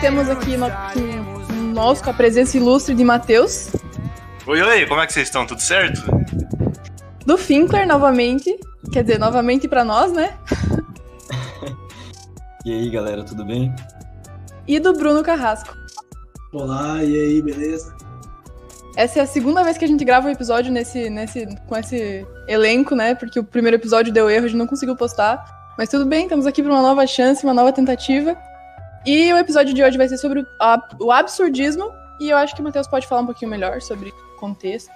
temos aqui no, nós com a presença ilustre de Matheus. Oi, oi, como é que vocês estão? Tudo certo? Do Finkler novamente, quer dizer, novamente para nós, né? e aí, galera, tudo bem? E do Bruno Carrasco. Olá, e aí, beleza? Essa é a segunda vez que a gente grava um episódio nesse, nesse, com esse elenco, né? Porque o primeiro episódio deu erro, a gente não conseguiu postar. Mas tudo bem, estamos aqui para uma nova chance, uma nova tentativa. E o episódio de hoje vai ser sobre o absurdismo. E eu acho que o Matheus pode falar um pouquinho melhor sobre o contexto.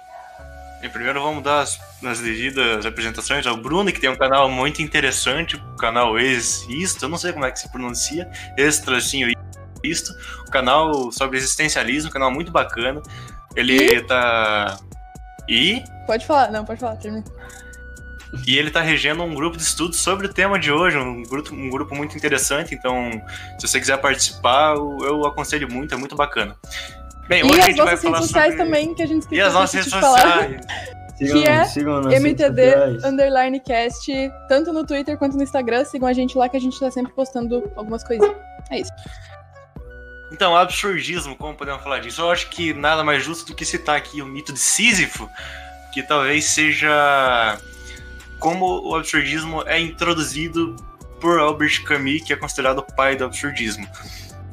E primeiro vamos dar as, as devidas apresentações ao Bruno, que tem um canal muito interessante, o canal Ex-Isto, eu não sei como é que se pronuncia, Extracinho Isto, o canal sobre existencialismo, um canal muito bacana. Ele e? tá. E? Pode falar, não, pode falar, termina. E ele está regendo um grupo de estudos sobre o tema de hoje, um grupo, um grupo muito interessante. Então, se você quiser participar, eu aconselho muito, é muito bacana. Bem, hoje e a gente vai falar sociais sobre... também, que a gente E as nossas redes sociais. Sigam, que é sigam MTD underline cast, tanto no Twitter quanto no Instagram. Sigam a gente lá que a gente está sempre postando algumas coisinhas. É isso. Então, absurdismo, como podemos falar disso? Eu acho que nada mais justo do que citar aqui o mito de Sísifo, que talvez seja como o absurdismo é introduzido por Albert Camus, que é considerado o pai do absurdismo.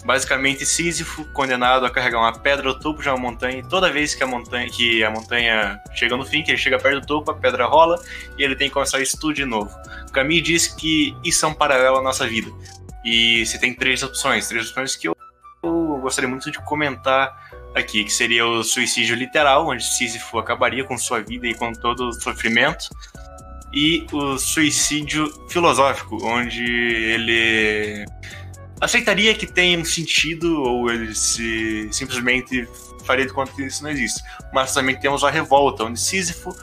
Basicamente, Sísifo, condenado a carregar uma pedra ao topo de uma montanha, e toda vez que a montanha, que a montanha chega no fim, que ele chega perto do topo, a pedra rola e ele tem que começar isso tudo de novo. Camus diz que isso é um paralelo à nossa vida. E se tem três opções, três opções que eu, eu gostaria muito de comentar aqui, que seria o suicídio literal, onde Sísifo acabaria com sua vida e com todo o sofrimento e o suicídio filosófico, onde ele aceitaria que tem um sentido ou ele se simplesmente faria de conta que isso não existe. Mas também temos a revolta, onde Sísifo,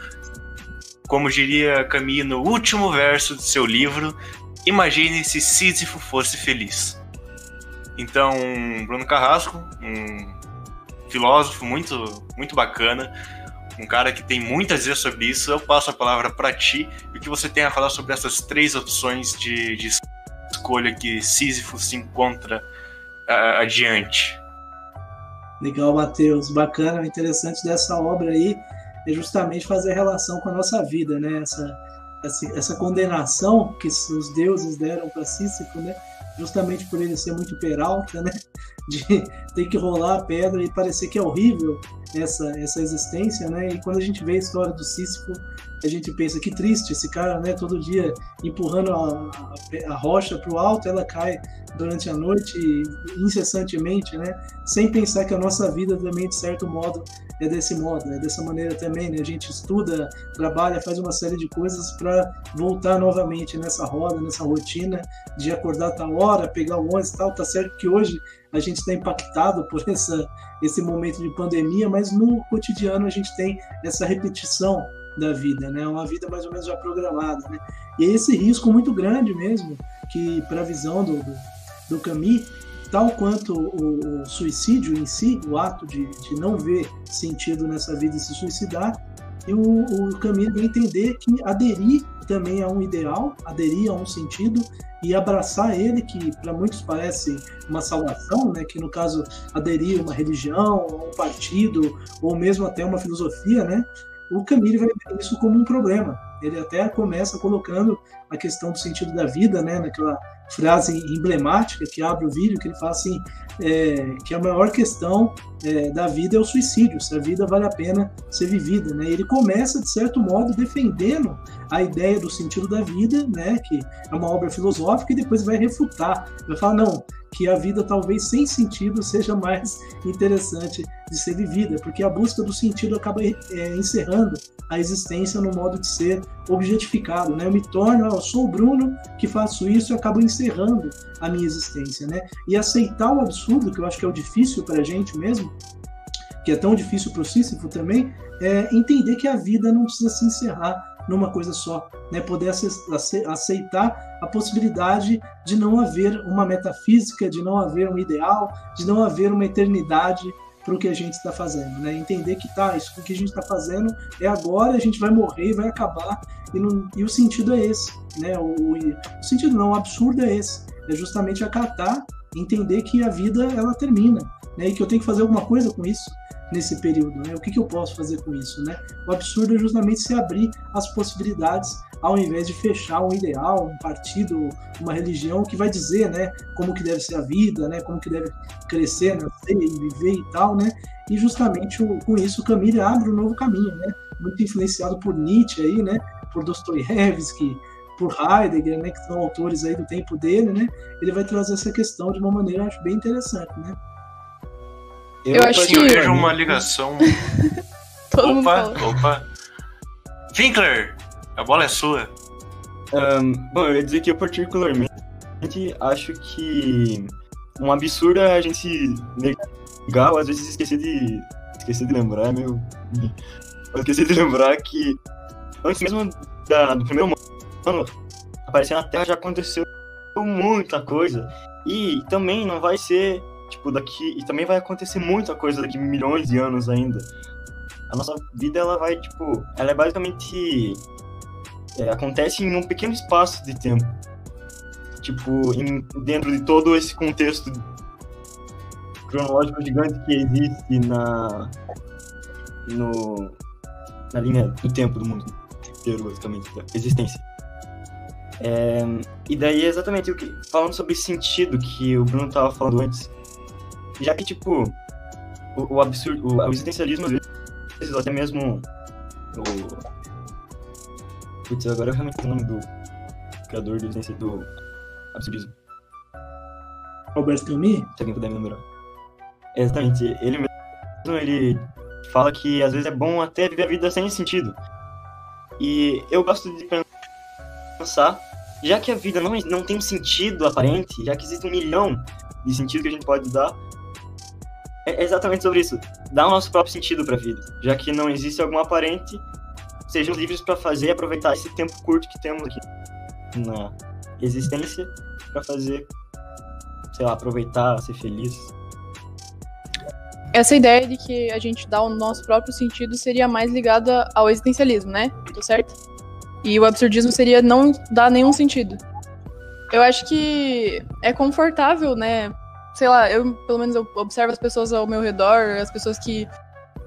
como diria Camus no último verso de seu livro, imagine se Sísifo fosse feliz. Então, Bruno Carrasco, um filósofo muito muito bacana, um cara que tem muito a dizer sobre isso. Eu passo a palavra para ti e o que você tem a falar sobre essas três opções de, de escolha que Sísifo se encontra uh, adiante. Legal, Matheus. Bacana, interessante dessa obra aí é justamente fazer relação com a nossa vida, né? Essa, essa, essa condenação que os deuses deram para Sísifo, né? Justamente por ele ser muito peralta, né? De ter que rolar a pedra e parecer que é horrível essa, essa existência, né? E quando a gente vê a história do Sísifo, a gente pensa que triste esse cara, né? Todo dia empurrando a, a, a rocha para o alto, ela cai durante a noite incessantemente, né? Sem pensar que a nossa vida também de certo modo é desse modo, é dessa maneira também, né? A gente estuda, trabalha, faz uma série de coisas para voltar novamente nessa roda, nessa rotina de acordar tal hora, pegar o ônibus, tal. Tá certo que hoje a gente está impactado por essa, esse momento de pandemia, mas no cotidiano a gente tem essa repetição da vida, né? Uma vida mais ou menos já programada, né? E é esse risco muito grande mesmo, que para a visão do, do, do tal quanto o, o, suicídio em si, o ato de, de não ver sentido nessa vida e se suicidar, e o, o caminho entender que aderir também a um ideal, aderir a um sentido e abraçar ele, que para muitos parece uma salvação, né? que no caso aderir a uma religião, a um partido, ou mesmo até uma filosofia, né? o Camille vai ver isso como um problema. Ele até começa colocando a questão do sentido da vida, né, naquela frase emblemática que abre o vídeo, que ele fala assim, é, que a maior questão é, da vida é o suicídio, se a vida vale a pena ser vivida, né? Ele começa, de certo modo, defendendo a ideia do sentido da vida, né, que é uma obra filosófica, e depois vai refutar, vai falar, não, que a vida talvez sem sentido seja mais interessante de ser vivida, porque a busca do sentido acaba é, encerrando a existência no modo de ser objetificado, né? Eu me torno, eu sou o Bruno que faço isso e acabo encerrando a minha existência, né? E aceitar o absurdo, que eu acho que é o difícil para a gente mesmo, que é tão difícil para o Sísifo também, é entender que a vida não precisa se encerrar numa coisa só, né? Poder aceitar a possibilidade de não haver uma metafísica, de não haver um ideal, de não haver uma eternidade para o que a gente está fazendo, né? Entender que tá, isso que a gente está fazendo é agora, a gente vai morrer, vai acabar e, não, e o sentido é esse, né? O, o, o sentido não, o absurdo é esse, é justamente acatar entender que a vida ela termina, né? E que eu tenho que fazer alguma coisa com isso nesse período, né? O que, que eu posso fazer com isso, né? O absurdo é justamente se abrir as possibilidades ao invés de fechar um ideal, um partido, uma religião que vai dizer, né, como que deve ser a vida, né, como que deve crescer, nascer e viver e tal, né? E justamente com isso Camille abre um novo caminho, né? Muito influenciado por Nietzsche aí, né? Por Dostoiévski, por Heidegger, né, que são autores aí do tempo dele, né? Ele vai trazer essa questão de uma maneira acho bem interessante, né? Eu, eu acho que eu vejo uma ligação. Todo opa, opa. Winkler, a bola é sua. Um, bom, eu ia dizer que eu particularmente acho que um absurdo é a gente negar, às vezes esquecer de. esquecer de lembrar, meu. Eu esqueci de lembrar que antes mesmo da, do primeiro ano aparecer na Terra já aconteceu muita coisa. E também não vai ser tipo, daqui. E também vai acontecer muita coisa daqui milhões de anos ainda. A nossa vida, ela vai, tipo. Ela é basicamente. É, acontece em um pequeno espaço de tempo. Tipo, em, dentro de todo esse contexto cronológico gigante que existe na. No, na linha do tempo do mundo inteiro, basicamente, da existência. É, e daí, exatamente, o que, falando sobre sentido que o Bruno estava falando antes, já que, tipo, o, o absurdo, o, o, existencialismo, às vezes, até mesmo o... Putz, agora eu realmente o nome do criador do, do absurdismo. Albert Camus? Se alguém puder me lembrar. Exatamente, ele mesmo, ele fala que às vezes é bom até viver a vida sem sentido. E eu gosto de pensar, já que a vida não, não tem um sentido aparente, já que existe um milhão de sentidos que a gente pode dar, é exatamente sobre isso. Dar o nosso próprio sentido para a vida, já que não existe algum aparente, sejam livres para fazer e aproveitar esse tempo curto que temos aqui na existência para fazer, sei lá, aproveitar, ser feliz. Essa ideia de que a gente dá o nosso próprio sentido seria mais ligada ao existencialismo, né? Tô certo? E o absurdismo seria não dar nenhum sentido. Eu acho que é confortável, né? sei lá, eu pelo menos eu observo as pessoas ao meu redor, as pessoas que,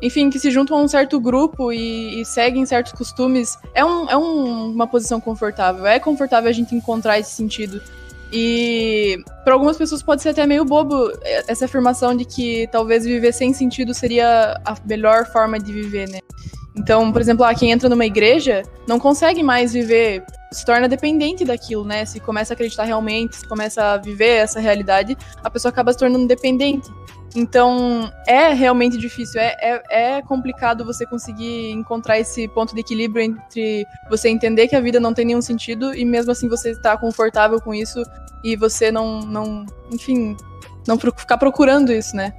enfim, que se juntam a um certo grupo e, e seguem certos costumes. É, um, é um, uma posição confortável. É confortável a gente encontrar esse sentido. E para algumas pessoas pode ser até meio bobo essa afirmação de que talvez viver sem sentido seria a melhor forma de viver, né? Então, por exemplo, ah, quem entra numa igreja não consegue mais viver se torna dependente daquilo, né? Se começa a acreditar realmente, se começa a viver essa realidade, a pessoa acaba se tornando dependente. Então, é realmente difícil, é, é, é, complicado você conseguir encontrar esse ponto de equilíbrio entre você entender que a vida não tem nenhum sentido e mesmo assim você estar confortável com isso e você não, não enfim, não ficar procurando isso, né?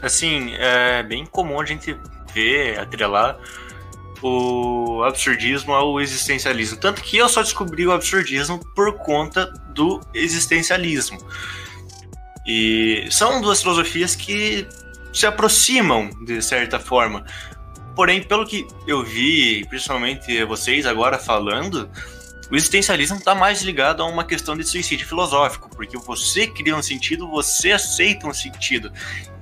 Assim, é bem comum a gente ver, atrelar o absurdismo ao existencialismo. Tanto que eu só descobri o absurdismo por conta do existencialismo. E são duas filosofias que se aproximam de certa forma. Porém, pelo que eu vi, principalmente vocês agora falando, o existencialismo está mais ligado a uma questão de suicídio filosófico, porque você cria um sentido, você aceita um sentido.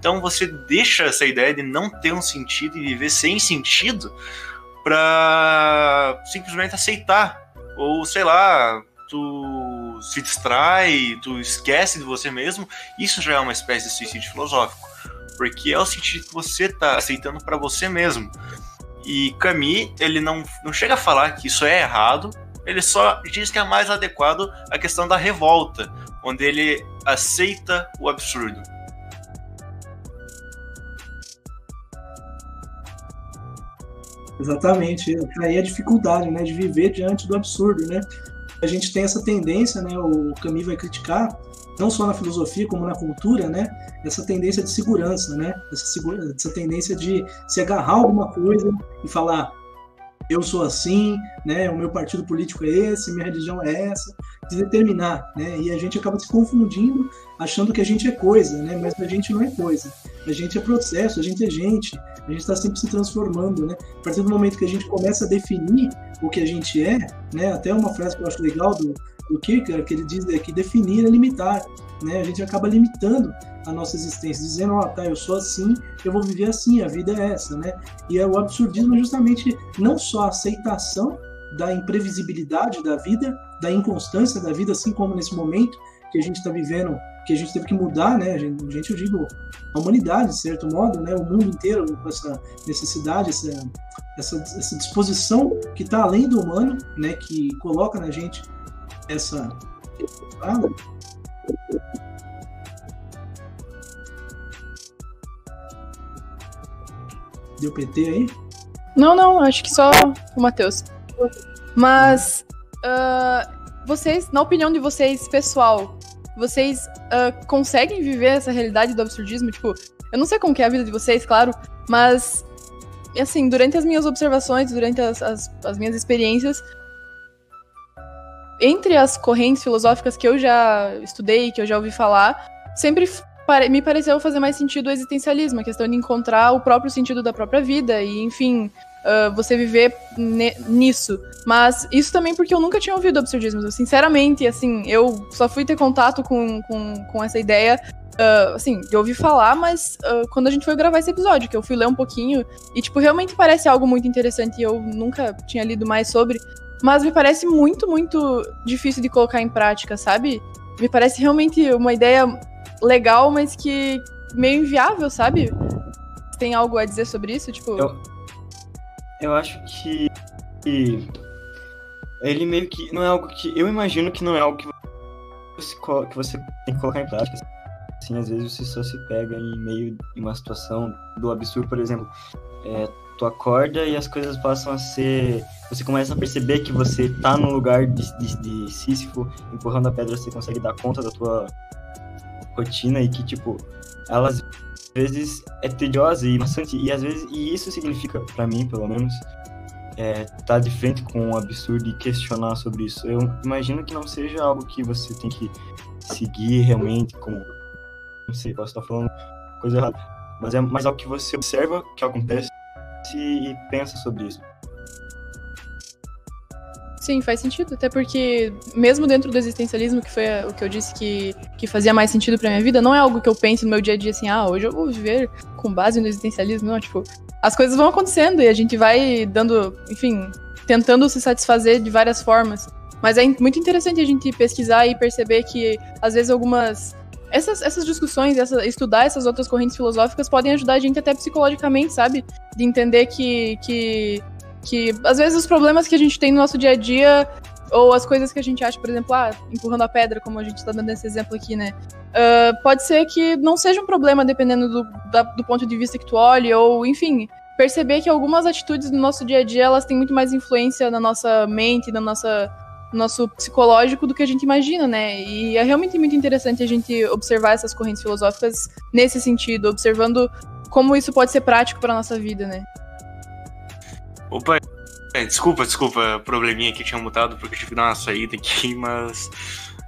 Então você deixa essa ideia de não ter um sentido e viver sem sentido pra simplesmente aceitar. Ou sei lá, tu se distrai, tu esquece de você mesmo. Isso já é uma espécie de suicídio filosófico. Porque é o sentido que você tá aceitando para você mesmo. E Camus, ele não, não chega a falar que isso é errado, ele só diz que é mais adequado a questão da revolta, onde ele aceita o absurdo. Exatamente. Aí a dificuldade, né, de viver diante do absurdo, né? A gente tem essa tendência, né, o Camus vai criticar, não só na filosofia como na cultura, né, essa tendência de segurança, né? Essa, segura, essa tendência de se agarrar alguma coisa e falar eu sou assim, né? O meu partido político é esse, minha religião é essa, de determinar, né? E a gente acaba se confundindo, achando que a gente é coisa, né? Mas a gente não é coisa. A gente é processo, a gente é gente, a gente está sempre se transformando, né? A partir do momento que a gente começa a definir o que a gente é, né? Até uma frase que eu acho legal do, do Kierkegaard, que ele diz é que definir é limitar, né? A gente acaba limitando a nossa existência, dizendo, ó, oh, tá, eu sou assim, eu vou viver assim, a vida é essa, né? E é o absurdismo é justamente não só a aceitação da imprevisibilidade da vida, da inconstância da vida, assim como nesse momento que a gente está vivendo, que a gente teve que mudar, né? A gente, a gente, eu digo, a humanidade, de certo modo, né? O mundo inteiro com essa necessidade, essa, essa, essa disposição que está além do humano, né? Que coloca na gente essa Deu PT aí? Não, não, acho que só o Matheus. Mas uh, vocês, na opinião de vocês, pessoal, vocês uh, conseguem viver essa realidade do absurdismo? Tipo, eu não sei como é a vida de vocês, claro, mas assim, durante as minhas observações, durante as, as, as minhas experiências, entre as correntes filosóficas que eu já estudei, que eu já ouvi falar, sempre me pareceu fazer mais sentido o existencialismo, a questão de encontrar o próprio sentido da própria vida e, enfim, uh, você viver nisso. Mas isso também porque eu nunca tinha ouvido absurdismo. Sinceramente, assim, eu só fui ter contato com, com, com essa ideia Uh, assim, eu ouvi falar, mas uh, quando a gente foi gravar esse episódio, que eu fui ler um pouquinho, e, tipo, realmente parece algo muito interessante e eu nunca tinha lido mais sobre, mas me parece muito, muito difícil de colocar em prática, sabe? Me parece realmente uma ideia legal, mas que meio inviável, sabe? Tem algo a dizer sobre isso? Tipo. Eu, eu acho que, que. Ele meio que. Não é algo que. Eu imagino que não é algo que você, que você tem que colocar em prática. Assim, às vezes você só se pega em meio de uma situação do absurdo, por exemplo. É, tu acorda e as coisas passam a ser. Você começa a perceber que você tá no lugar de, de, de Sísifo, empurrando a pedra, você consegue dar conta da tua rotina e que, tipo, ela às vezes é tediosa e bastante. E às vezes, e isso significa, para mim, pelo menos, é, tá de frente com um absurdo e questionar sobre isso. Eu imagino que não seja algo que você tem que seguir realmente como. Não sei, posso estar falando coisa errada. Mas é mais algo que você observa que acontece e pensa sobre isso. Sim, faz sentido. Até porque, mesmo dentro do existencialismo, que foi o que eu disse que, que fazia mais sentido pra minha vida, não é algo que eu penso no meu dia a dia assim, ah, hoje eu vou viver com base no existencialismo. Não, tipo, as coisas vão acontecendo e a gente vai dando, enfim, tentando se satisfazer de várias formas. Mas é muito interessante a gente pesquisar e perceber que, às vezes, algumas. Essas, essas discussões, essa, estudar essas outras correntes filosóficas podem ajudar a gente até psicologicamente, sabe? De entender que, que que às vezes os problemas que a gente tem no nosso dia a dia, ou as coisas que a gente acha, por exemplo, ah, empurrando a pedra, como a gente está dando esse exemplo aqui, né? Uh, pode ser que não seja um problema dependendo do, da, do ponto de vista que tu olhe, ou enfim, perceber que algumas atitudes no nosso dia a dia elas têm muito mais influência na nossa mente, na nossa no nosso psicológico do que a gente imagina, né? E é realmente muito interessante a gente observar essas correntes filosóficas nesse sentido, observando como isso pode ser prático para nossa vida, né? Opa, é, desculpa, desculpa, probleminha que tinha mutado porque eu tive que dar uma saída aqui, mas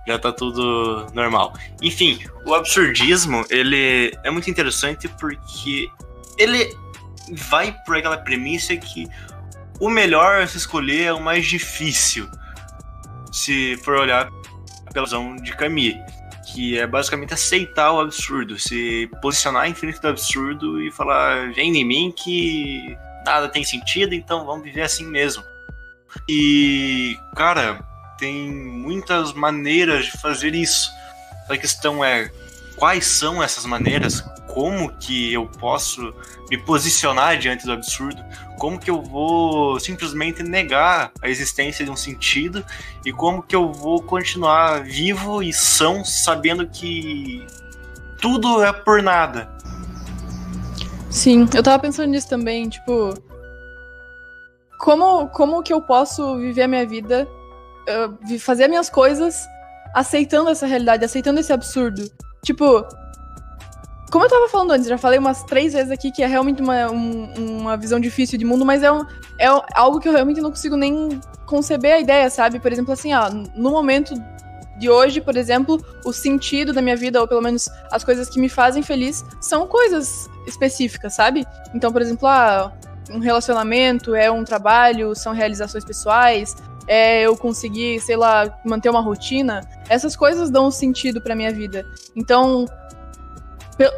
já tá tudo normal. Enfim, o absurdismo, ele é muito interessante porque ele vai por aquela premissa que o melhor a se escolher é o mais difícil. Se for olhar pela visão de Camille, que é basicamente aceitar o absurdo, se posicionar em frente do absurdo e falar, vem em mim que nada tem sentido, então vamos viver assim mesmo. E, cara, tem muitas maneiras de fazer isso. A questão é quais são essas maneiras? Como que eu posso me posicionar diante do absurdo? Como que eu vou simplesmente negar a existência de um sentido? E como que eu vou continuar vivo e são sabendo que tudo é por nada? Sim, eu tava pensando nisso também, tipo. Como, como que eu posso viver a minha vida, uh, fazer minhas coisas, aceitando essa realidade, aceitando esse absurdo? Tipo, como eu tava falando antes, já falei umas três vezes aqui que é realmente uma, um, uma visão difícil de mundo, mas é, um, é algo que eu realmente não consigo nem conceber a ideia, sabe? Por exemplo, assim, ó, no momento de hoje, por exemplo, o sentido da minha vida, ou pelo menos as coisas que me fazem feliz, são coisas específicas, sabe? Então, por exemplo, ah, um relacionamento é um trabalho, são realizações pessoais, é eu conseguir, sei lá, manter uma rotina. Essas coisas dão sentido pra minha vida. Então,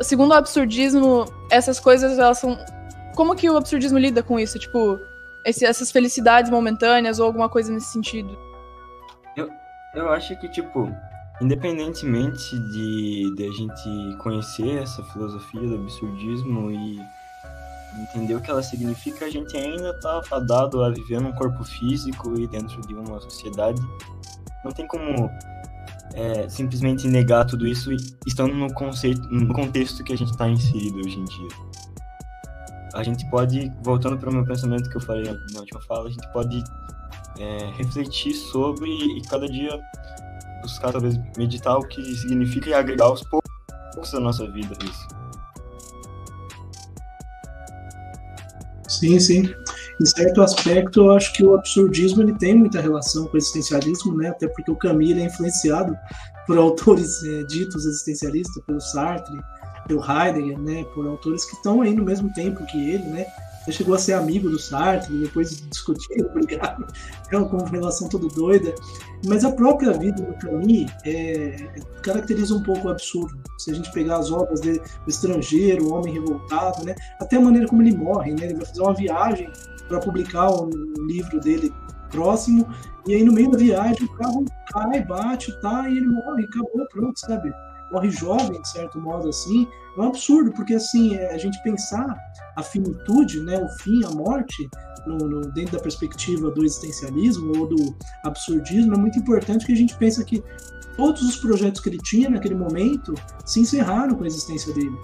segundo o absurdismo, essas coisas, elas são. Como que o absurdismo lida com isso? Tipo, esse, essas felicidades momentâneas ou alguma coisa nesse sentido? Eu, eu acho que, tipo, independentemente de, de a gente conhecer essa filosofia do absurdismo e entender o que ela significa, a gente ainda está fadado a viver num corpo físico e dentro de uma sociedade. Não tem como é, simplesmente negar tudo isso estando no, conceito, no contexto que a gente está inserido hoje em dia. A gente pode, voltando para o meu pensamento que eu falei na última fala, a gente pode é, refletir sobre e cada dia buscar talvez meditar o que significa e agregar aos poucos da nossa vida isso. Sim, sim. Em certo aspecto, eu acho que o absurdismo ele tem muita relação com o existencialismo, né? Até porque o Camus é influenciado por autores é, ditos existencialistas, pelo Sartre, pelo Heidegger, né? Por autores que estão aí no mesmo tempo que ele, né? Ele chegou a ser amigo do Sartre, depois discutiram, brigaram, é uma relação toda doida. Mas a própria vida do Camus é, caracteriza um pouco o absurdo. Se a gente pegar as obras dele, O Estrangeiro, O Homem Revoltado, né? até a maneira como ele morre, né? ele vai fazer uma viagem para publicar um livro dele próximo, e aí no meio da viagem o carro cai, bate, tá, e ele morre, acabou, pronto, sabe? Morre jovem, de certo modo, assim, é um absurdo, porque, assim, é, a gente pensar a finitude, né, o fim, a morte, no, no, dentro da perspectiva do existencialismo ou do absurdismo, é muito importante que a gente pensa que todos os projetos que ele tinha naquele momento se encerraram com a existência dele,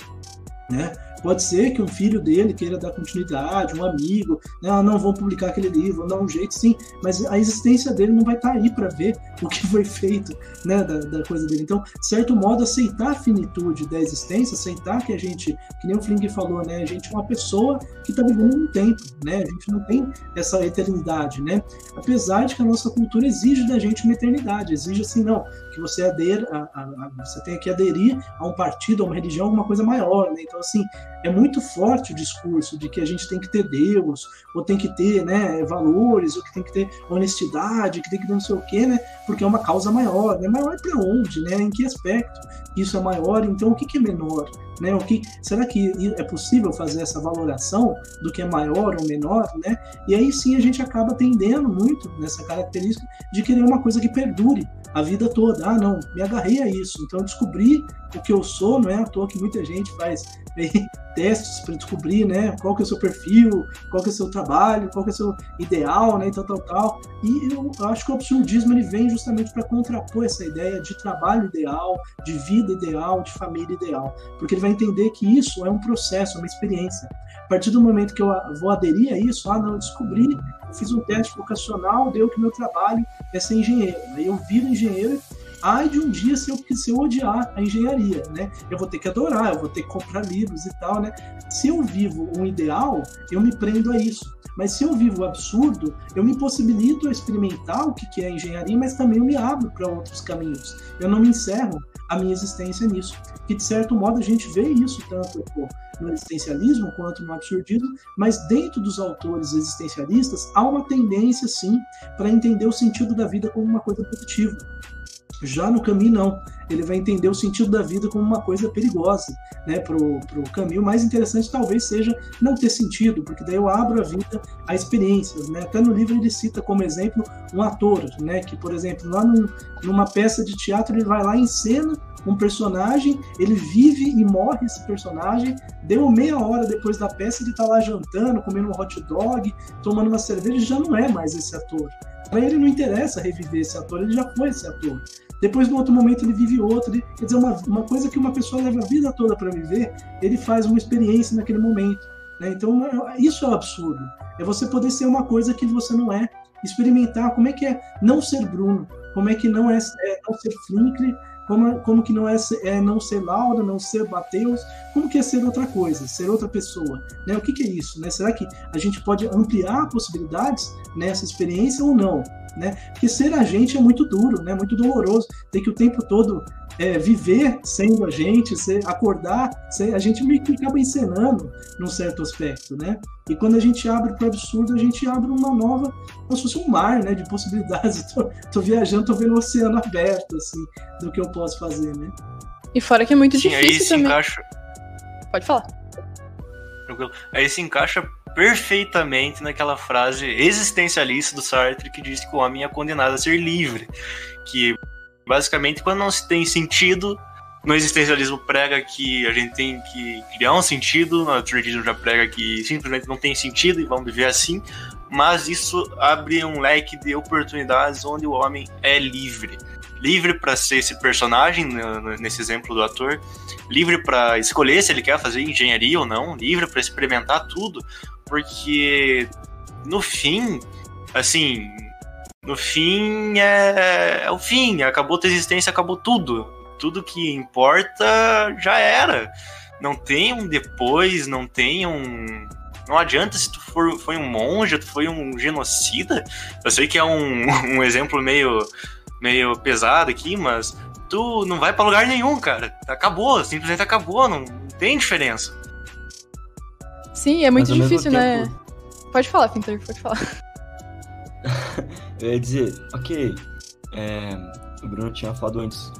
né? Pode ser que um filho dele queira dar continuidade, um amigo, né? Ah, não vão publicar aquele livro, dar um jeito, sim, mas a existência dele não vai estar tá aí para ver o que foi feito né, da, da, coisa dele. Então, de certo modo, aceitar a finitude da existência, aceitar que a gente, que nem o Flink falou, né? A gente é uma pessoa que está vivendo um tempo, né? A gente não tem essa eternidade, né? Apesar de que a nossa cultura exige da gente uma eternidade, exige assim, não, que você ader, a, a, a, você tenha que aderir a um partido, a uma religião, alguma coisa maior, né? Então, assim, é muito forte o discurso de que a gente tem que ter Deus, ou tem que ter né, valores, ou que tem que ter honestidade, que tem que ter não sei o quê, né? Porque é uma causa maior. Né? Maior para onde? Né? Em que aspecto isso é maior? Então, o que, que é menor? Né? O que, será que é possível fazer essa valoração do que é maior ou menor? Né? E aí sim a gente acaba tendendo muito nessa característica de querer uma coisa que perdure a vida toda. Ah, não, me agarrei a isso, então descobri o que eu sou, não é à toa que muita gente faz testes para descobrir, né, qual que é o seu perfil, qual que é o seu trabalho, qual que é o seu ideal, né, tal, tal, tal. E eu acho que o absurdismo ele vem justamente para contrapor essa ideia de trabalho ideal, de vida ideal, de família ideal, porque ele vai entender que isso é um processo, é uma experiência. A partir do momento que eu vou aderir a isso, ah, não, eu descobri, eu fiz um teste vocacional, deu que meu trabalho é ser engenheiro. Aí eu viro engenheiro ai de um dia se eu, se eu odiar a engenharia, né? Eu vou ter que adorar, eu vou ter que comprar livros e tal, né? Se eu vivo um ideal, eu me prendo a isso. Mas se eu vivo o absurdo, eu me possibilito a experimentar o que é engenharia, mas também eu me abro para outros caminhos. Eu não me encerro a minha existência nisso. Que de certo modo a gente vê isso tanto pô, no existencialismo quanto no absurdismo, mas dentro dos autores existencialistas há uma tendência sim para entender o sentido da vida como uma coisa positiva. Já no caminho, não. Ele vai entender o sentido da vida como uma coisa perigosa. Né? Para o caminho, o mais interessante talvez seja não ter sentido, porque daí eu abro a vida a experiências. Né? Até no livro ele cita como exemplo um ator, né? que, por exemplo, lá num, numa peça de teatro ele vai lá em cena um personagem, ele vive e morre esse personagem, deu meia hora depois da peça, ele está lá jantando, comendo um hot dog, tomando uma cerveja, já não é mais esse ator. Para ele não interessa reviver esse ator, ele já foi esse ator. Depois, no outro momento, ele vive outro. Quer dizer, uma, uma coisa que uma pessoa leva a vida toda para viver, ele faz uma experiência naquele momento. Né? Então, é, isso é o absurdo. É você poder ser uma coisa que você não é. Experimentar como é que é não ser Bruno, como é que não é, é não ser Flinkle, como, como que não é, é não ser Laura, não ser Mateus, como que é ser outra coisa, ser outra pessoa, né? O que, que é isso, né? Será que a gente pode ampliar possibilidades nessa experiência ou não, né? Porque ser a gente é muito duro, né? Muito doloroso, ter que o tempo todo é, viver sendo a gente, ser, acordar, ser, a gente meio que acaba encenando num certo aspecto, né? E quando a gente abre para o absurdo, a gente abre uma nova, como se fosse um mar, né, de possibilidades. Tô, tô viajando, tô vendo o oceano aberto, assim, do que eu posso fazer, né? E fora que é muito Sim, difícil aí se também. encaixa. Pode falar. Tranquilo. Aí se encaixa perfeitamente naquela frase existencialista do Sartre que diz que o homem é condenado a ser livre. Que basicamente, quando não se tem sentido, no existencialismo prega que a gente tem que criar um sentido, no altruismo já prega que simplesmente não tem sentido e vamos viver assim. Mas isso abre um leque de oportunidades onde o homem é livre. Livre para ser esse personagem, né, nesse exemplo do ator, livre para escolher se ele quer fazer engenharia ou não, livre para experimentar tudo, porque no fim, assim, no fim é, é o fim, acabou tua existência, acabou tudo. Tudo que importa já era. Não tem um depois, não tem um. Não adianta se tu for, foi um monge, tu foi um genocida. Eu sei que é um, um exemplo meio, meio pesado aqui, mas tu não vai para lugar nenhum, cara. Acabou, simplesmente acabou, não tem diferença. Sim, é muito Mas, difícil, né? tempo- Pode falar, Pinter, pode falar. Eu ia dizer, ok, é, o Bruno tinha falado antes,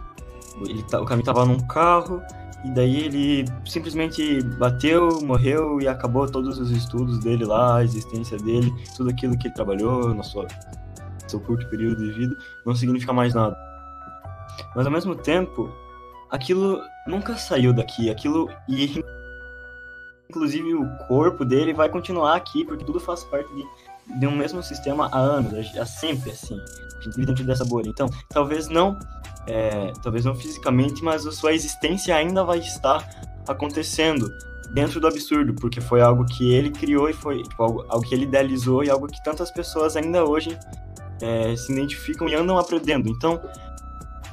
ele tá- o caminho tava num carro, e daí ele simplesmente bateu, morreu e acabou todos os estudos dele lá, a existência dele, tudo aquilo que ele trabalhou no sua, seu curto período de vida, não significa mais nada. Mas ao mesmo tempo, aquilo nunca saiu daqui, aquilo e inclusive o corpo dele vai continuar aqui, porque tudo faz parte de de um mesmo sistema há anos, há sempre assim. A dentro dessa bolha. Então, talvez não, é, talvez não fisicamente, mas a sua existência ainda vai estar acontecendo dentro do absurdo, porque foi algo que ele criou e foi tipo, algo, algo que ele idealizou e algo que tantas pessoas ainda hoje é, se identificam e andam aprendendo. Então,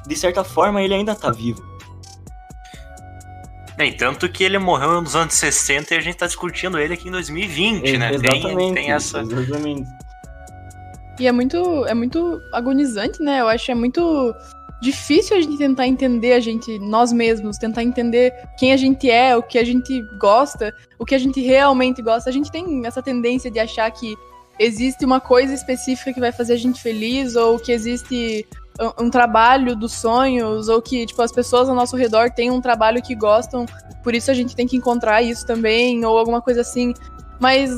de certa forma, ele ainda está vivo. Nem tanto que ele morreu nos anos 60 e a gente tá discutindo ele aqui em 2020, né? Tem, Exatamente. tem essa. Exatamente. E é muito, é muito agonizante, né? Eu acho que é muito difícil a gente tentar entender a gente, nós mesmos, tentar entender quem a gente é, o que a gente gosta, o que a gente realmente gosta. A gente tem essa tendência de achar que existe uma coisa específica que vai fazer a gente feliz, ou que existe um, trabalho dos sonhos, ou que, tipo, as pessoas ao nosso redor têm um trabalho que gostam, por isso a gente tem que encontrar isso também, ou alguma coisa assim. Mas,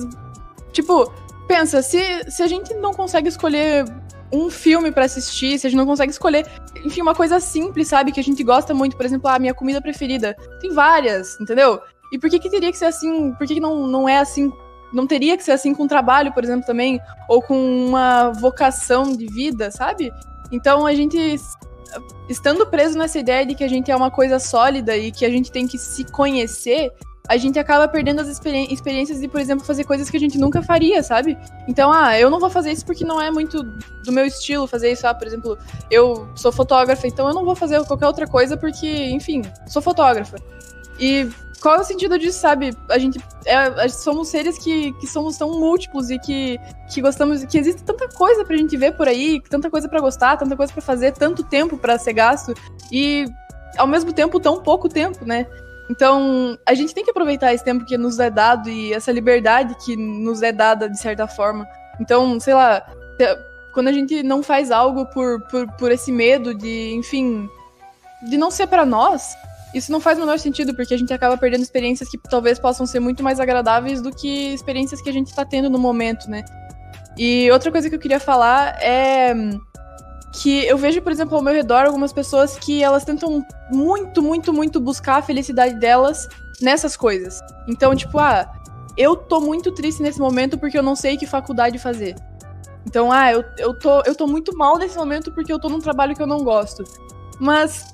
tipo, pensa, se, se a gente não consegue escolher um filme pra assistir, se a gente não consegue escolher, enfim, uma coisa simples, sabe, que a gente gosta muito, por exemplo, a minha comida preferida. Tem várias, entendeu? E por que que teria que ser assim? Por que, que não, não é assim? Não teria que ser assim com trabalho, por exemplo, também, ou com uma vocação de vida, sabe? Então a gente estando preso nessa ideia de que a gente é uma coisa sólida e que a gente tem que se conhecer, a gente acaba perdendo as experi experiências de, por exemplo, fazer coisas que a gente nunca faria, sabe? Então, ah, eu não vou fazer isso porque não é muito do meu estilo fazer isso. Ah, por exemplo, eu sou fotógrafa, então eu não vou fazer qualquer outra coisa porque, enfim, sou fotógrafa. E qual é o sentido disso, sabe? A gente é, somos seres que, que somos tão múltiplos e que, que gostamos, que existe tanta coisa pra gente ver por aí, tanta coisa para gostar, tanta coisa para fazer, tanto tempo para ser gasto e ao mesmo tempo tão pouco tempo, né? Então, a gente tem que aproveitar esse tempo que nos é dado e essa liberdade que nos é dada de certa forma. Então, sei lá, quando a gente não faz algo por, por, por esse medo de, enfim, de não ser para nós, isso não faz o menor sentido, porque a gente acaba perdendo experiências que talvez possam ser muito mais agradáveis do que experiências que a gente tá tendo no momento, né? E outra coisa que eu queria falar é que eu vejo, por exemplo, ao meu redor algumas pessoas que elas tentam muito, muito, muito buscar a felicidade delas nessas coisas. Então, tipo, ah, eu tô muito triste nesse momento porque eu não sei que faculdade fazer. Então, ah, eu, eu, tô, eu tô muito mal nesse momento porque eu tô num trabalho que eu não gosto. Mas.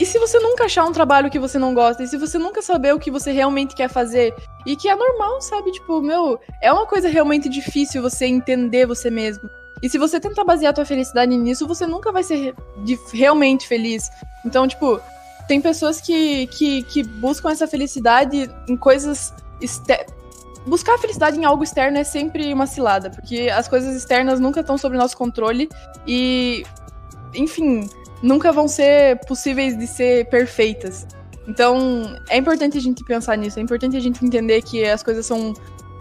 E se você nunca achar um trabalho que você não gosta? E se você nunca saber o que você realmente quer fazer? E que é normal, sabe? Tipo, meu, é uma coisa realmente difícil você entender você mesmo. E se você tentar basear a tua felicidade nisso, você nunca vai ser realmente feliz. Então, tipo, tem pessoas que, que, que buscam essa felicidade em coisas. Buscar a felicidade em algo externo é sempre uma cilada, porque as coisas externas nunca estão sob nosso controle e. Enfim, nunca vão ser possíveis de ser perfeitas. Então, é importante a gente pensar nisso, é importante a gente entender que as coisas são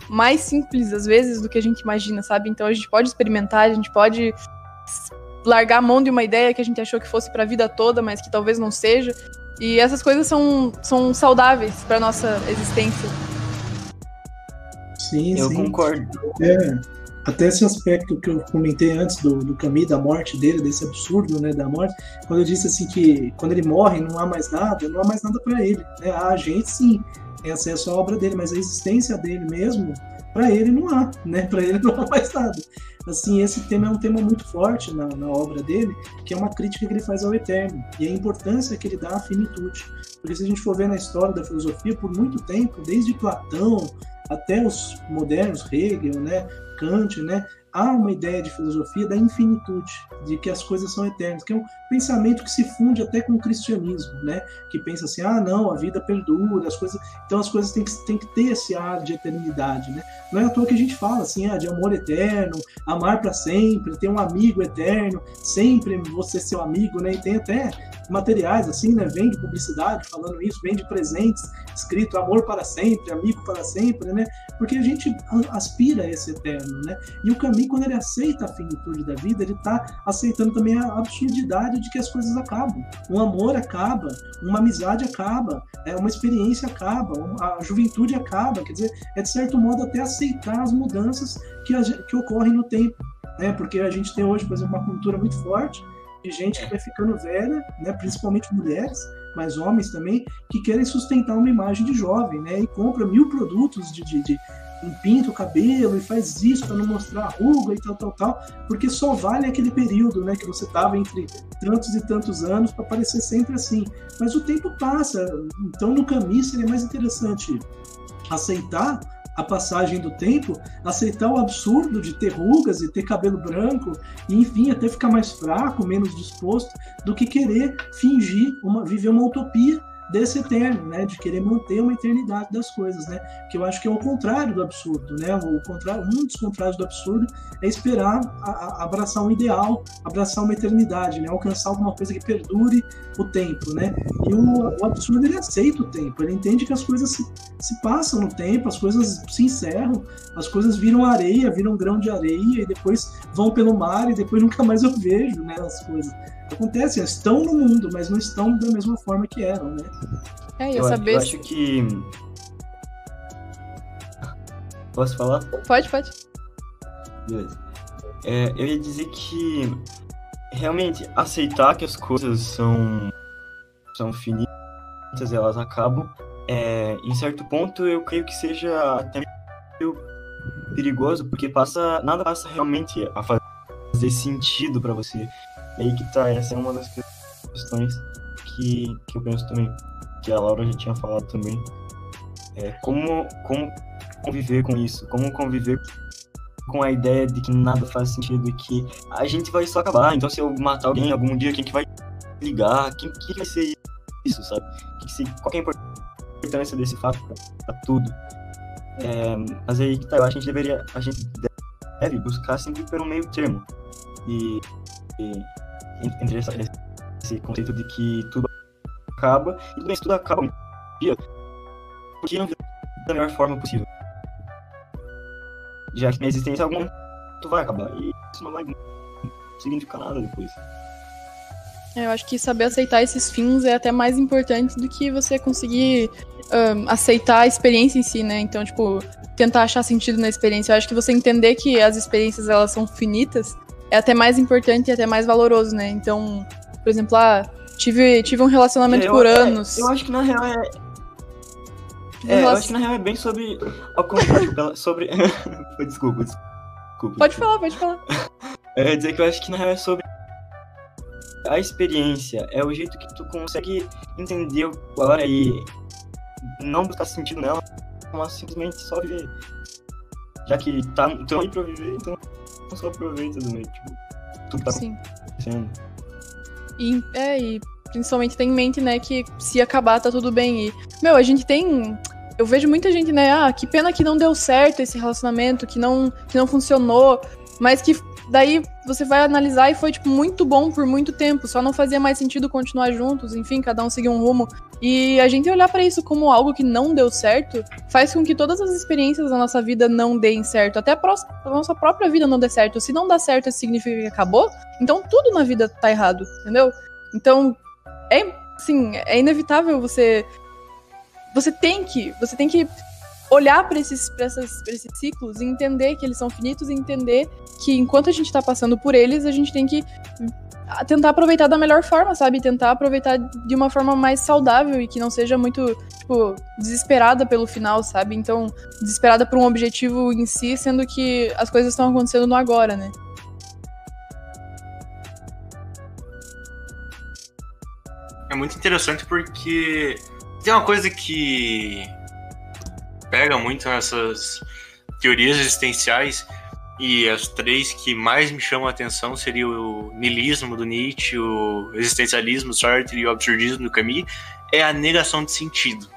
mais simples às vezes do que a gente imagina, sabe? Então a gente pode experimentar, a gente pode largar a mão de uma ideia que a gente achou que fosse para a vida toda, mas que talvez não seja. E essas coisas são, são saudáveis para nossa existência. Sim, Eu sim. concordo. É, até esse aspecto que eu comentei antes do, do da morte dele, desse absurdo, né, da morte, quando eu disse assim que quando ele morre não há mais nada, não há mais nada para ele, né? A gente sim tem acesso à obra dele, mas a existência dele mesmo, para ele não há, né? Para ele não há mais nada. Assim, esse tema é um tema muito forte na, na obra dele, que é uma crítica que ele faz ao eterno e a importância que ele dá à finitude. Porque se a gente for ver na história da filosofia, por muito tempo, desde Platão até os modernos, Hegel, né, Kant, né, há uma ideia de filosofia da infinitude, de que as coisas são eternas, que é um pensamento que se funde até com o cristianismo, né, que pensa assim, ah, não, a vida perdura, as coisas, então as coisas têm que, têm que ter esse ar de eternidade, né? Não é à toa que a gente fala assim, ah, de amor eterno, amar para sempre, ter um amigo eterno, sempre você seu amigo, né? E tem até materiais assim, né? Vende publicidade falando isso, vende presentes escrito amor para sempre, amigo para sempre, né? Porque a gente aspira a esse eterno, né? E o Camus, quando ele aceita a finitude da vida, ele está aceitando também a absurdidade de que as coisas acabam. Um amor acaba, uma amizade acaba, é, uma experiência acaba, a juventude acaba. Quer dizer, é de certo modo até aceitar as mudanças que, a, que ocorrem no tempo, né? Porque a gente tem hoje, por exemplo, uma cultura muito forte de gente que vai ficando velha, né? Principalmente mulheres, mas homens também, que querem sustentar uma imagem de jovem, né? E compra mil produtos de, de, de pinta o cabelo e faz isso para não mostrar a ruga e tal, tal, tal, porque só vale aquele período, né, que você tava entre tantos e tantos anos para parecer sempre assim. Mas o tempo passa, então no caminho seria mais interessante aceitar a passagem do tempo, aceitar o absurdo de ter rugas e ter cabelo branco, e enfim, até ficar mais fraco, menos disposto, do que querer fingir, uma, viver uma utopia desse eterno, né, de querer manter uma eternidade das coisas, né, que eu acho que é o contrário do absurdo, né, o contrário, um dos contrários do absurdo é esperar a, a abraçar um ideal, abraçar uma eternidade, né, alcançar alguma coisa que perdure o tempo, né, e o, o absurdo ele aceita o tempo, ele entende que as coisas se, se passam no tempo, as coisas se encerram, as coisas viram areia, viram grão de areia e depois vão pelo mar e depois nunca mais eu vejo, né, as coisas acontecem, estão no mundo, mas não estão da mesma forma que eram, né? É, Eu, saber. eu acho que. Posso falar? Pode, pode. Beleza. É, eu ia dizer que realmente aceitar que as coisas são, são finitas, elas acabam, é, em certo ponto eu creio que seja até meio perigoso, porque passa, nada passa realmente a fazer sentido para você. Aí que tá, essa é uma das questões que, que eu penso também, que a Laura já tinha falado também. É, como, como conviver com isso, como conviver com a ideia de que nada faz sentido, que a gente vai só acabar, então se eu matar alguém algum dia, quem que vai ligar? Quem que vai ser isso, sabe? Que se, qual é a importância desse fato pra tudo? É, mas aí que tá, eu acho que a gente deveria, a gente deve buscar sempre pelo meio termo. E, e entre essa, esse conceito de que tudo acaba, e bem, tudo acaba um dia, porque não da melhor forma possível. Já que na existência alguma tu vai acabar, e isso não vai significar nada depois. É, eu acho que saber aceitar esses fins é até mais importante do que você conseguir um, aceitar a experiência em si, né? Então, tipo, tentar achar sentido na experiência. Eu acho que você entender que as experiências elas são finitas é até mais importante e até mais valoroso, né? Então, por exemplo, ah, tive, tive um relacionamento Eu- por é, anos. eu acho que na real é. É, eu acho que na real é bem sobre. Ao contrário, pela- sobre. desculpa, desculpa. Pode falar, pode falar. Ia dizer que eu acho que na real é sobre a experiência, é o jeito que tu consegue entender o agora e não buscar sentido nela, mas simplesmente só viver. Já que tá tão aí pra viver, então só aproveita também, tipo, tudo tá Sim. acontecendo. E, é, e principalmente tem em mente, né, que se acabar tá tudo bem. E, meu, a gente tem. Eu vejo muita gente, né, ah, que pena que não deu certo esse relacionamento, que não, que não funcionou, mas que daí você vai analisar e foi, tipo, muito bom por muito tempo. Só não fazia mais sentido continuar juntos, enfim, cada um seguir um rumo. E a gente olhar para isso como algo que não deu certo faz com que todas as experiências da nossa vida não deem certo. Até a, a nossa própria vida não dê certo. Se não dá certo, isso significa que acabou. Então tudo na vida tá errado, entendeu? Então, é, sim, é inevitável você. Você tem que. Você tem que olhar para esses, pra essas, esses ciclos e entender que eles são finitos e entender que enquanto a gente tá passando por eles, a gente tem que tentar aproveitar da melhor forma, sabe? Tentar aproveitar de uma forma mais saudável e que não seja muito, tipo, desesperada pelo final, sabe? Então, desesperada por um objetivo em si, sendo que as coisas estão acontecendo no agora, né? É muito interessante porque tem uma coisa que pega muito nessas teorias existenciais e as três que mais me chamam a atenção seriam o niilismo do Nietzsche, o existencialismo do Sartre e o absurdismo do Camus, é a negação de sentido.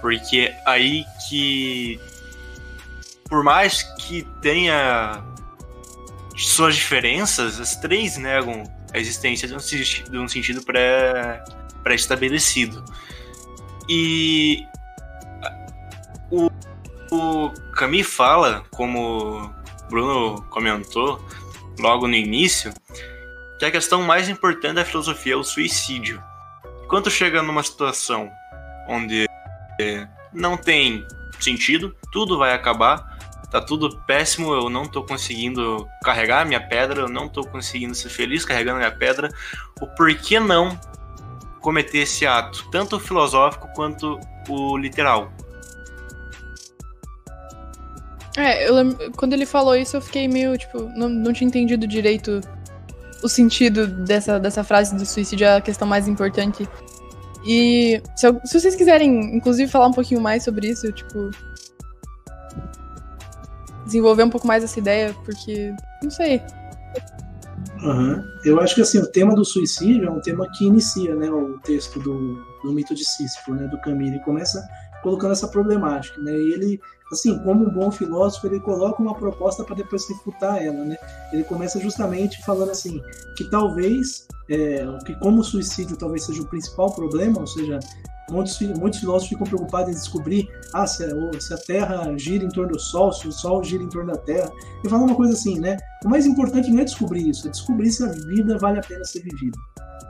Porque aí que por mais que tenha suas diferenças, as três negam a existência de um, de um sentido pré-estabelecido. e o, o Camus fala, como Bruno comentou logo no início, que a questão mais importante da filosofia é o suicídio. Quando chega numa situação onde é, não tem sentido, tudo vai acabar, tá tudo péssimo, eu não tô conseguindo carregar minha pedra, eu não tô conseguindo ser feliz carregando minha pedra, o porquê não cometer esse ato, tanto filosófico quanto o literal? É, eu lembro, quando ele falou isso, eu fiquei meio, tipo, não, não tinha entendido direito o sentido dessa, dessa frase do suicídio, é a questão mais importante. E se, eu, se vocês quiserem, inclusive, falar um pouquinho mais sobre isso, tipo. Desenvolver um pouco mais essa ideia, porque. Não sei. Uhum. Eu acho que assim, o tema do suicídio é um tema que inicia né, o texto do, do mito de Sísifo, né, do Camille. Ele começa colocando essa problemática, né? E ele, assim, como um bom filósofo, ele coloca uma proposta para depois refutar ela, né? Ele começa justamente falando assim que talvez, é, que como o suicídio talvez seja o principal problema, ou seja, Muitos, muitos filósofos ficam preocupados em descobrir ah, se, a, se a Terra gira em torno do Sol, se o Sol gira em torno da Terra. E fala uma coisa assim, né? O mais importante não é descobrir isso, é descobrir se a vida vale a pena ser vivida.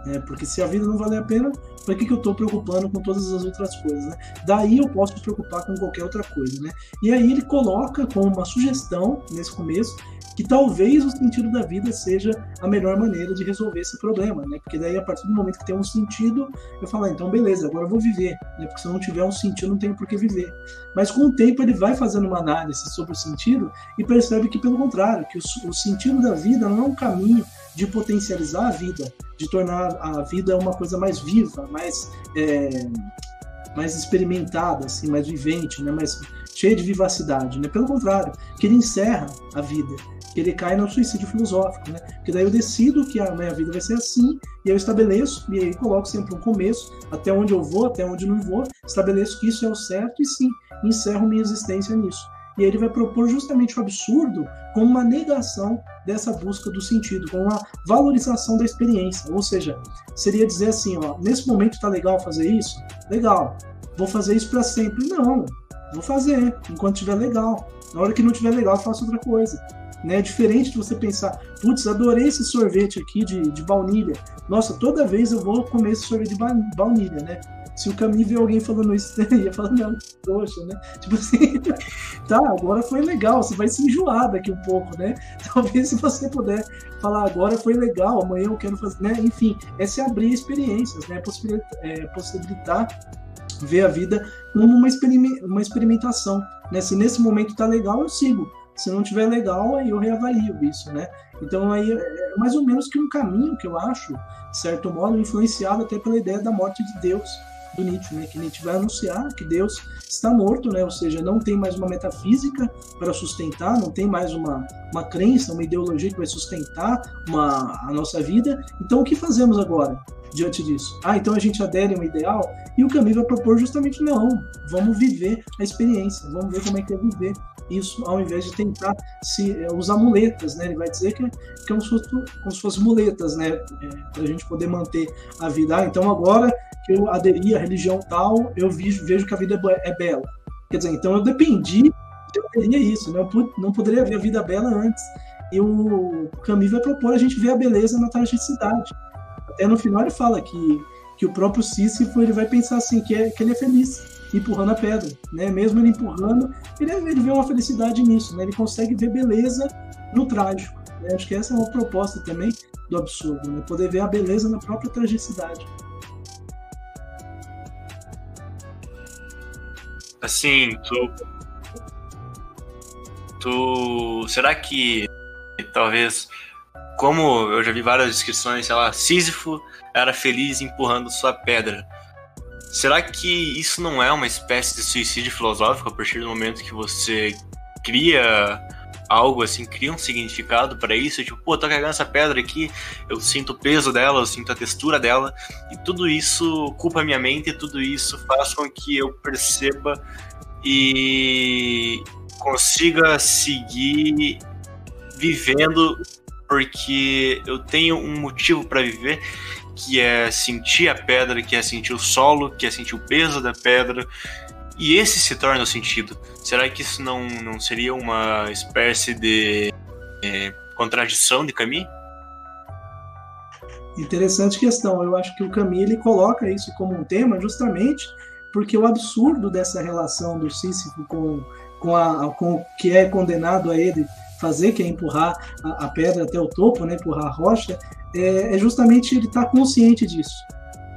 É, porque se a vida não vale a pena, para que, que eu estou preocupando com todas as outras coisas? Né? Daí eu posso me preocupar com qualquer outra coisa. Né? E aí ele coloca como uma sugestão, nesse começo, que talvez o sentido da vida seja a melhor maneira de resolver esse problema, né? Porque daí, a partir do momento que tem um sentido, eu falo, ah, então beleza, agora eu vou viver, né? Porque se não tiver um sentido, não tenho por que viver. Mas com o tempo ele vai fazendo uma análise sobre o sentido e percebe que, pelo contrário, que o, o sentido da vida não é um caminho de potencializar a vida, de tornar a vida uma coisa mais viva, mais, é, mais experimentada, assim, mais vivente, né? mais cheia de vivacidade. Né? Pelo contrário, que ele encerra a vida, que ele cai no suicídio filosófico. Né? Porque daí eu decido que a minha vida vai ser assim, e eu estabeleço, e aí coloco sempre um começo, até onde eu vou, até onde não vou, estabeleço que isso é o certo, e sim, encerro minha existência nisso. E ele vai propor justamente o absurdo como uma negação dessa busca do sentido, com uma valorização da experiência. Ou seja, seria dizer assim, ó, nesse momento tá legal fazer isso? Legal. Vou fazer isso para sempre? Não. Vou fazer enquanto estiver legal. Na hora que não estiver legal, faço outra coisa. Né? É diferente de você pensar, putz, adorei esse sorvete aqui de, de baunilha. Nossa, toda vez eu vou comer esse sorvete de baunilha, né? Se o Camille vê alguém falando isso, ia falar, não, poxa, né? Tipo assim, tá, agora foi legal, você vai se enjoar daqui um pouco, né? Talvez se você puder falar agora foi legal, amanhã eu quero fazer, né? Enfim, é se abrir experiências, né? Possibilitar, é, possibilitar ver a vida como uma, uma experimentação, né? Se nesse momento tá legal, eu sigo. Se não tiver legal, aí eu reavalio isso, né? Então aí é mais ou menos que um caminho que eu acho, de certo modo, influenciado até pela ideia da morte de Deus, do Nietzsche, né? Que Nietzsche vai anunciar que Deus está morto, né? Ou seja, não tem mais uma metafísica para sustentar, não tem mais uma, uma crença, uma ideologia que vai sustentar uma, a nossa vida. Então, o que fazemos agora diante disso? Ah, então a gente adere a um ideal? E o Camus vai propor justamente não. Vamos viver a experiência, vamos ver como é que é viver isso ao invés de tentar se é, usar muletas, né? Ele vai dizer que, que é fosse, como se fosse muletas, né? É, para a gente poder manter a vida. Ah, então agora que eu aderi à religião tal, eu vejo, vejo que a vida é, é bela. Quer dizer, então eu dependi eu teria isso, né? Eu não poderia ver a vida bela antes. E o Camus vai propor a gente ver a beleza na tragicidade. Até no final ele fala que, que o próprio Sísifo ele vai pensar assim, que, é, que ele é feliz empurrando a pedra, né? Mesmo ele empurrando, ele, ele vê uma felicidade nisso, né? Ele consegue ver beleza no trágico. Né? Acho que essa é uma proposta também do absurdo, né? Poder ver a beleza na própria tragicidade. Assim, tu tu. Será que talvez. Como eu já vi várias descrições, sei lá, Sísifo era feliz empurrando sua pedra. Será que isso não é uma espécie de suicídio filosófico a partir do momento que você cria algo assim, cria um significado para isso? Tipo, pô, tô carregando essa pedra aqui, eu sinto o peso dela, eu sinto a textura dela, e tudo isso culpa minha mente, e tudo isso faz com que eu perceba e consiga seguir vivendo porque eu tenho um motivo para viver, que é sentir a pedra, que é sentir o solo, que é sentir o peso da pedra. E esse se torna o sentido. Será que isso não, não seria uma espécie de é, contradição de Camus? Interessante questão. Eu acho que o Camus ele coloca isso como um tema justamente porque o absurdo dessa relação do Sísifo com com, a, com o que é condenado a ele fazer, que é empurrar a, a pedra até o topo, né, empurrar a rocha, é, é justamente ele estar tá consciente disso.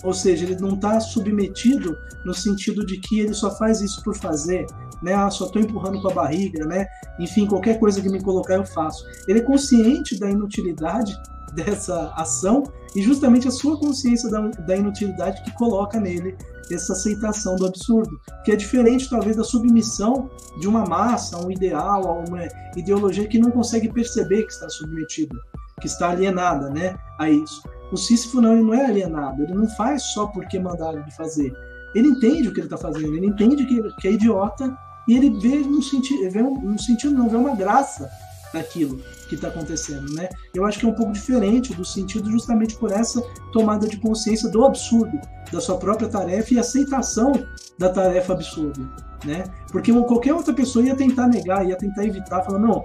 Ou seja, ele não está submetido no sentido de que ele só faz isso por fazer, né? Ah, só estou empurrando com a barriga, né? Enfim, qualquer coisa que me colocar eu faço. Ele é consciente da inutilidade dessa ação e justamente a sua consciência da, da inutilidade que coloca nele essa aceitação do absurdo, que é diferente talvez da submissão de uma massa a um ideal, a uma ideologia que não consegue perceber que está submetida, que está alienada, né, a isso. O Sísifo não, ele não é alienado, ele não faz só porque mandaram ele fazer. Ele entende o que ele está fazendo, ele entende que, que é idiota e ele vê no sentido, vê um, no sentido não, vê uma graça naquilo que está acontecendo, né? Eu acho que é um pouco diferente do sentido justamente por essa tomada de consciência do absurdo da sua própria tarefa e aceitação da tarefa absurda, né? Porque qualquer outra pessoa ia tentar negar, ia tentar evitar, falando não,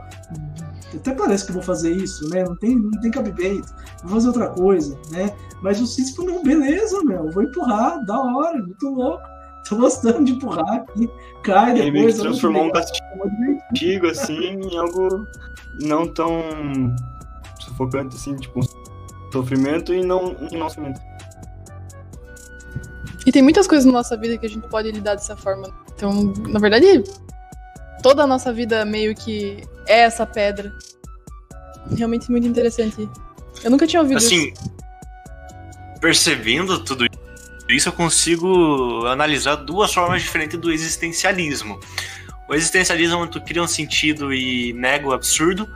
até parece que vou fazer isso, né? Não tem, não tem cabimento, vou fazer outra coisa, né? Mas o Sísifo, não, beleza, meu, vou empurrar, da hora, muito louco tô gostando de empurrar aqui, cai depois. Ele meio que transformou um castigo assim em algo não tão sufocante assim, tipo um sofrimento e não um sofrimento. E tem muitas coisas na nossa vida que a gente pode lidar dessa forma. Então, na verdade, toda a nossa vida meio que é essa pedra. Realmente muito interessante. Eu nunca tinha ouvido assim, isso. percebendo tudo isso, eu consigo analisar duas formas diferentes do existencialismo. O existencialismo onde tu cria um sentido e nega o absurdo,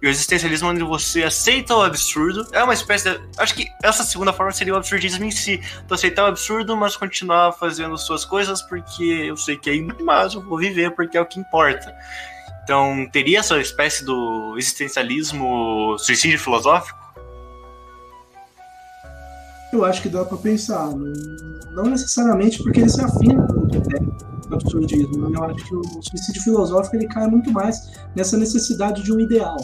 e o existencialismo onde você aceita o absurdo. É uma espécie de. Acho que essa segunda forma seria o absurdismo em si. Tu aceitar o absurdo, mas continuar fazendo suas coisas porque eu sei que é mas eu vou viver porque é o que importa. Então, teria essa espécie do existencialismo suicídio filosófico? Eu acho que dá para pensar. Não, necessariamente porque ele se afina absurdismo. Né? Eu acho que o suicídio filosófico ele cai muito mais nessa necessidade de um ideal,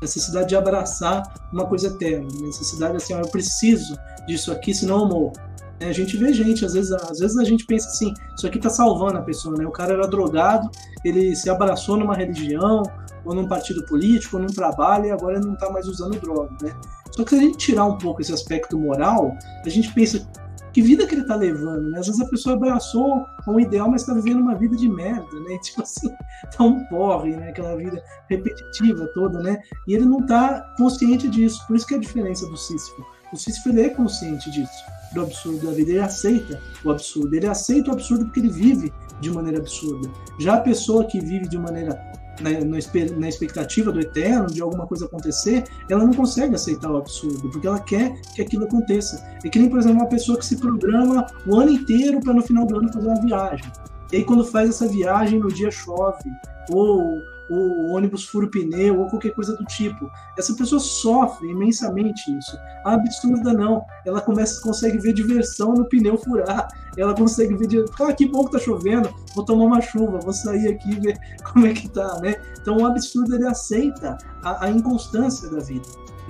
necessidade de abraçar uma coisa eterna, necessidade assim, eu preciso disso aqui, senão eu morro. É, a gente vê gente, às vezes, às vezes a gente pensa assim, isso aqui está salvando a pessoa, né? O cara era drogado, ele se abraçou numa religião, ou num partido político, ou num trabalho, e agora ele não está mais usando droga, né? Só que se a gente tirar um pouco esse aspecto moral, a gente pensa que vida que ele tá levando, né? Às vezes a pessoa abraçou um ideal, mas tá vivendo uma vida de merda, né? Tipo assim, tá um porre, né? Aquela vida repetitiva toda, né? E ele não tá consciente disso. Por isso que é a diferença do Sísifo. O Sísifo ele é consciente disso, do absurdo da vida. Ele aceita o absurdo. Ele aceita o absurdo porque ele vive de maneira absurda. Já a pessoa que vive de maneira na, na, expectativa do eterno, de alguma coisa acontecer, ela não consegue aceitar o absurdo, porque ela quer que aquilo aconteça. É que nem, por exemplo, uma pessoa que se programa o ano inteiro para no final do ano fazer uma viagem. E aí, quando faz essa viagem, no dia chove, ou o ônibus fura o pneu ou qualquer coisa do tipo. Essa pessoa sofre imensamente isso. A absurda não. Ela começa, consegue ver diversão no pneu furar. Ela consegue ver, ah, que bom que tá chovendo, vou tomar uma chuva, vou sair aqui e ver como é que tá, né? Então o absurdo ele aceita a, a inconstância da vida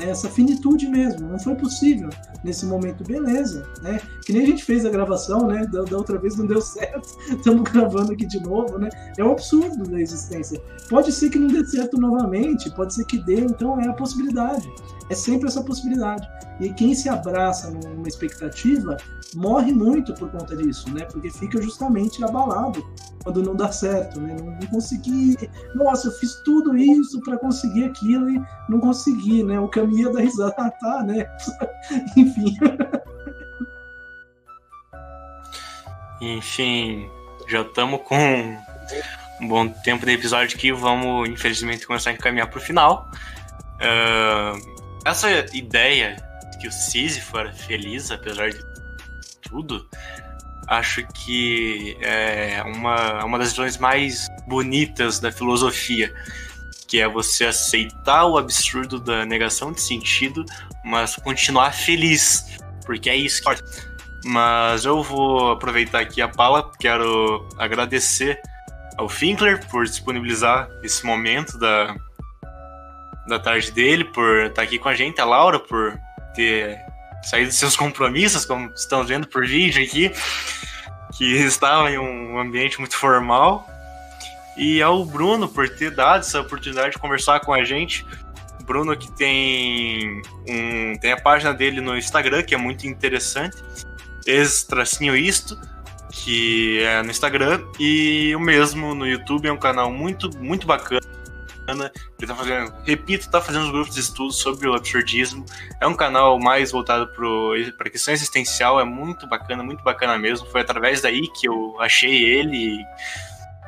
essa finitude mesmo. Não foi possível nesse momento, beleza, né? Que nem a gente fez a gravação, né? Da, da outra vez não deu certo, estamos gravando aqui de novo, né? É um absurdo da existência. Pode ser que não dê certo novamente, pode ser que dê, então é a possibilidade. É sempre essa possibilidade. E quem se abraça numa expectativa morre muito por conta disso, né? Porque fica justamente abalado quando não dá certo, né? Não, não consegui. Nossa, eu fiz tudo isso para conseguir aquilo e não consegui, né? O caminho da risada ah, tá, né? Enfim. Enfim, já estamos com um bom tempo de episódio aqui. Vamos, infelizmente, começar a encaminhar para o final. Uh, essa ideia que o Sísifo era feliz, apesar de tudo, acho que é uma, uma das visões mais bonitas da filosofia, que é você aceitar o absurdo da negação de sentido, mas continuar feliz, porque é isso que mas eu vou aproveitar aqui a pala, quero agradecer ao Finkler por disponibilizar esse momento da, da tarde dele, por estar aqui com a gente, a Laura por ter saído de seus compromissos, como estão vendo por vídeo aqui, que estava em um ambiente muito formal, e ao Bruno por ter dado essa oportunidade de conversar com a gente. Bruno que tem um, tem a página dele no Instagram que é muito interessante, ex-tracinho isto, que é no Instagram, e o mesmo no YouTube, é um canal muito, muito bacana ele tá fazendo, repito, tá fazendo uns grupos de estudos sobre o absurdismo. É um canal mais voltado para questão existencial, é muito bacana, muito bacana mesmo. Foi através daí que eu achei ele.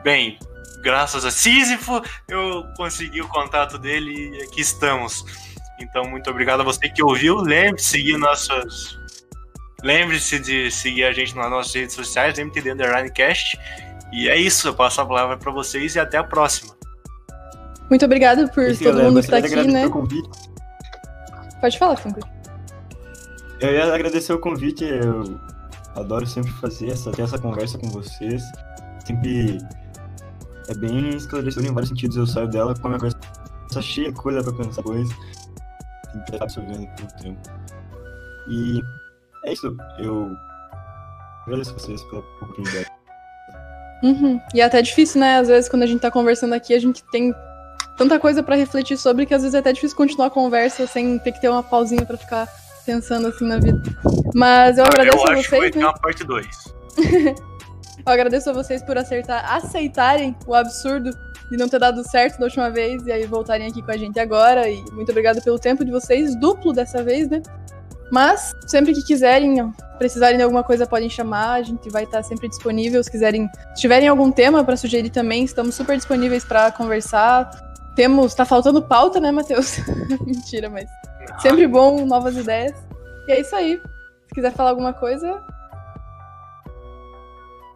Bem, graças a Sísifo, eu consegui o contato dele e aqui estamos. Então, muito obrigado a você que ouviu. Lembre-se de seguir nossas. Lembre-se de seguir a gente nas nossas redes sociais, MTD Underline Cast. E é isso, eu passo a palavra para vocês e até a próxima. Muito obrigada por Esse todo mundo estar aqui, né? Pode falar, Felipe. Eu ia agradecer o convite, eu adoro sempre fazer essa, ter essa conversa com vocês. Sempre é bem esclarecedor em vários sentidos, eu saio dela com a minha cabeça cheia de coisa pra pensar depois. Sempre absorvendo pelo tempo. E é isso, eu agradeço vocês pela oportunidade. Uhum. E é até difícil, né? Às vezes, quando a gente tá conversando aqui, a gente tem tanta coisa para refletir sobre que às vezes é até difícil continuar a conversa sem ter que ter uma pausinha para ficar pensando assim na vida. Mas eu agradeço eu a vocês. Vai ter né? uma parte 2. eu agradeço a vocês por acertar, aceitarem o absurdo de não ter dado certo da última vez e aí voltarem aqui com a gente agora. E muito obrigada pelo tempo de vocês, duplo dessa vez, né? Mas sempre que quiserem, precisarem de alguma coisa, podem chamar. A gente vai estar sempre disponível. Se quiserem, se tiverem algum tema para sugerir também, estamos super disponíveis para conversar. Temos. Tá faltando pauta, né, Matheus? Mentira, mas. Sempre bom, novas ideias. E é isso aí. Se quiser falar alguma coisa.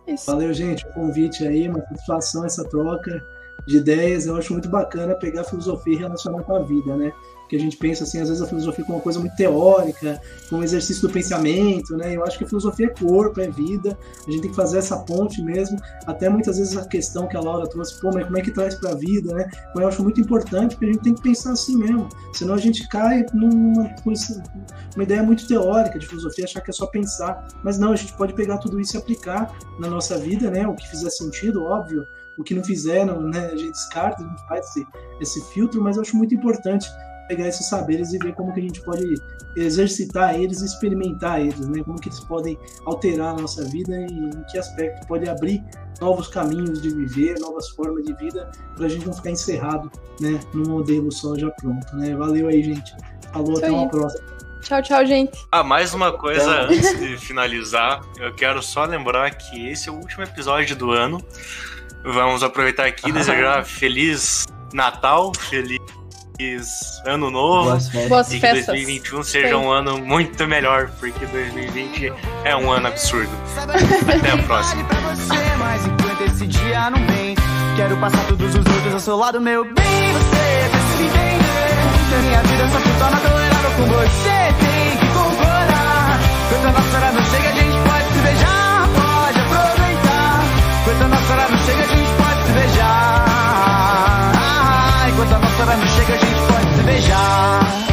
Isso. Valeu, gente, o convite aí, uma satisfação essa troca de ideias. Eu acho muito bacana pegar filosofia e relacionar com a vida, né? Que a gente pensa assim, às vezes a filosofia como uma coisa muito teórica, como um exercício do pensamento, né? Eu acho que a filosofia é corpo, é vida. A gente tem que fazer essa ponte mesmo. Até muitas vezes a questão que a Laura trouxe, pô, mas como é que traz para a vida, né? Eu acho muito importante porque a gente tem que pensar assim mesmo. Senão a gente cai numa uma ideia muito teórica de filosofia, achar que é só pensar. Mas não, a gente pode pegar tudo isso e aplicar na nossa vida, né? O que fizer sentido, óbvio. O que não fizer, não, né? a gente descarta, a gente faz esse, esse filtro, mas eu acho muito importante pegar esses saberes e ver como que a gente pode exercitar eles, experimentar eles, né? Como que eles podem alterar a nossa vida e em que aspecto pode abrir novos caminhos de viver, novas formas de vida, para a gente não ficar encerrado, né, num modelo só já pronto, né? Valeu aí, gente. Falou, Isso até aí. uma próxima. Tchau, tchau, gente. Ah, mais uma coisa antes de finalizar, eu quero só lembrar que esse é o último episódio do ano. Vamos aproveitar aqui e desejar feliz Natal, feliz feliz ano novo. Boas e que festas. 2021 seja Sim. um ano muito melhor, porque 2020 é um ano absurdo. Até a próxima. esse dia não vem. Quero passar todos os outros ao seu lado, meu bem. Você precisa entender que minha vida só se torna tolerável com você. Tem que concordar. A beijar. Enquanto a nossa hora não chega, a gente pode se beijar.